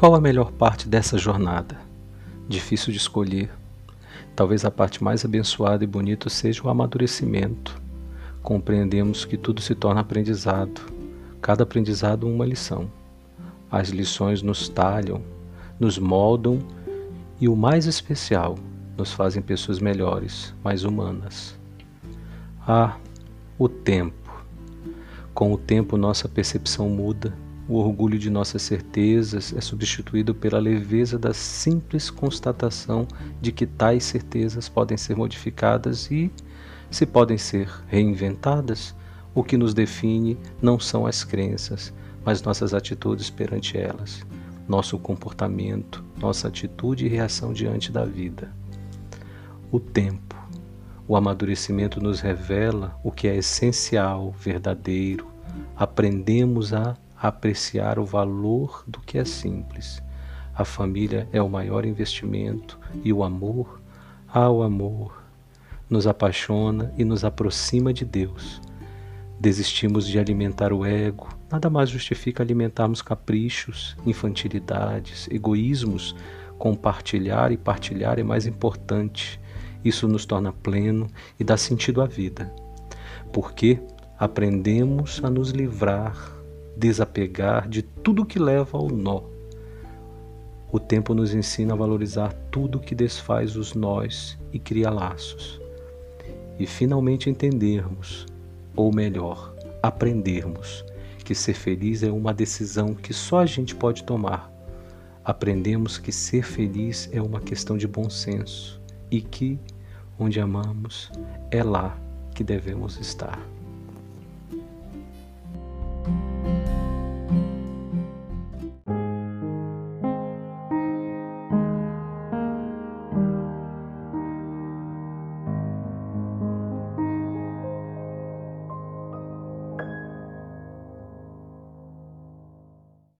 Qual a melhor parte dessa jornada? Difícil de escolher. Talvez a parte mais abençoada e bonita seja o amadurecimento. Compreendemos que tudo se torna aprendizado, cada aprendizado uma lição. As lições nos talham, nos moldam e, o mais especial, nos fazem pessoas melhores, mais humanas. Ah, o tempo. Com o tempo, nossa percepção muda o orgulho de nossas certezas é substituído pela leveza da simples constatação de que tais certezas podem ser modificadas e, se podem ser reinventadas, o que nos define não são as crenças, mas nossas atitudes perante elas, nosso comportamento, nossa atitude e reação diante da vida. O tempo, o amadurecimento nos revela o que é essencial, verdadeiro. Aprendemos a apreciar o valor do que é simples. A família é o maior investimento e o amor, ah, o amor, nos apaixona e nos aproxima de Deus. Desistimos de alimentar o ego, nada mais justifica alimentarmos caprichos, infantilidades, egoísmos. Compartilhar e partilhar é mais importante. Isso nos torna pleno e dá sentido à vida. Porque aprendemos a nos livrar desapegar de tudo que leva ao nó. O tempo nos ensina a valorizar tudo que desfaz os nós e cria laços. E finalmente entendermos, ou melhor, aprendermos, que ser feliz é uma decisão que só a gente pode tomar. Aprendemos que ser feliz é uma questão de bom senso e que, onde amamos, é lá que devemos estar.